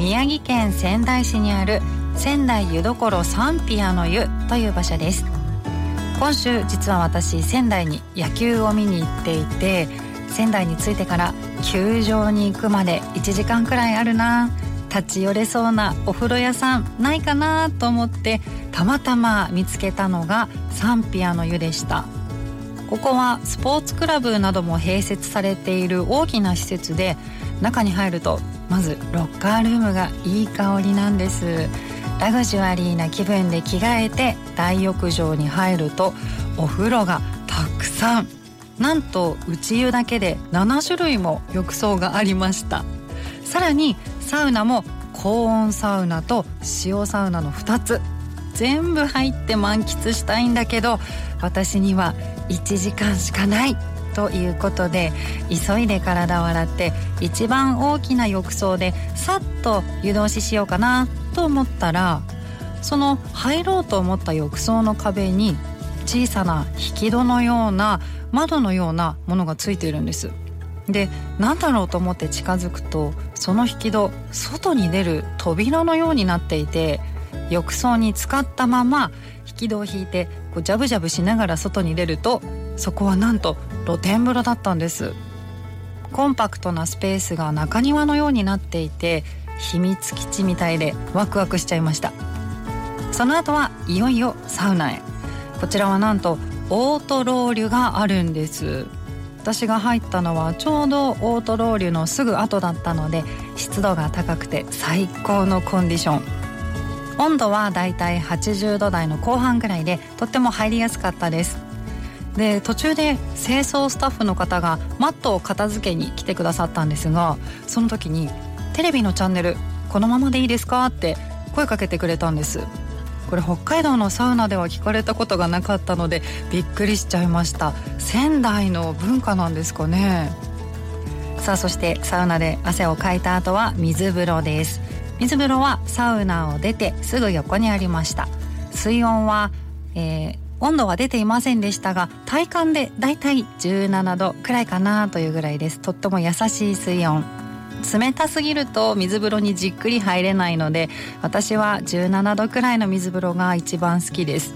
宮城県仙台市にある仙台湯どころサンピアの湯という場所です。今週実は私仙台に野球を見に行っていて仙台に着いてから球場に行くまで1時間くらいあるな。立ち寄れそうなお風呂屋さんないかなと思ってたまたま見つけたのがサンピアの湯でした。ここはスポーツクラブなども併設されている大きな施設で中に入るとまずロッカールームがいい香りなんです。ラグジュアリーな気分で着替えて大浴場に入るとお風呂がたくさん。なんと内湯だけで7種類も浴槽がありました。さらにサウナも高温サウナと塩サウナの2つ。全部入って満喫したいんだけど私には1時間しかないということで急いで体を洗って一番大きな浴槽でさっと湯通ししようかなと思ったらその入ろうと思った浴槽の壁に小さな引き戸のような窓のようなものがついているんです。で何だろうと思って近づくとその引き戸外に出る扉のようになっていて浴槽に浸かったまま引き戸を引いてこうジャブジャブしながら外に出るとそこはなんと露天風呂だったんです。コンパクトなスペースが中庭のようになっていて秘密基地みたいでワクワクしちゃいました。その後はいよいよサウナへ。こちらはなんとオートロウリュがあるんです。私が入ったのはちょうどオートロウリュのすぐ後だったので湿度が高くて最高のコンディション。温度はだいたい80度台の後半ぐらいでとっても入りやすかったです。で途中で清掃スタッフの方がマットを片付けに来てくださったんですがその時に「テレビのチャンネルこのままでいいですか?」って声かけてくれたんです。これ北海道のサウナでは聞かれたことがなかったのでびっくりしちゃいました。仙台の文化なんですかね。さあそしてサウナで汗をかいた後は水風呂です。水風呂はサウナを出てすぐ横にありました。水温は、えー、温度は出ていませんでしたが体感でだいたい17度くらいかなというぐらいです。とっても優しい水温。冷たすぎると水風呂にじっくり入れないので私は17度くらいの水風呂が一番好きです。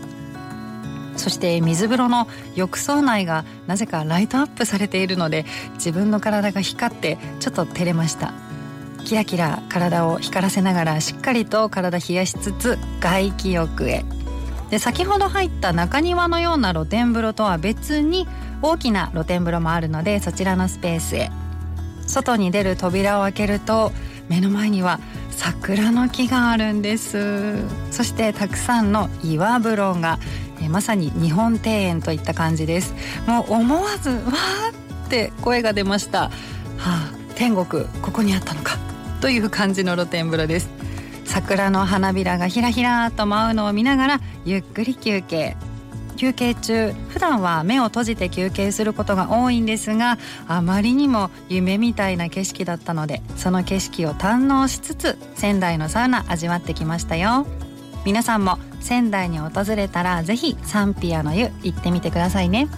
そして水風呂の浴槽内がなぜかライトアップされているので自分の体が光ってちょっと照れました。キラキラ体を光らせながらしっかりと体冷やしつつ外気浴へ。で先ほど入った中庭のような露天風呂とは別に大きな露天風呂もあるのでそちらのスペースへ。外に出る扉を開けると目の前には桜の木があるんです。そしてたくさんの岩風呂がえまさに日本庭園といった感じです。もう思わずわーって声が出ました。はあ天国ここにあったのか。という感じの露天風呂です。桜の花びらがひらひらと舞うのを見ながらゆっくり休憩。休憩中普段は目を閉じて休憩することが多いんですがあまりにも夢みたいな景色だったのでその景色を堪能しつつ仙台のサウナ味わってきましたよ。皆さんも仙台に訪れたらぜひサンピアの湯行ってみてくださいね。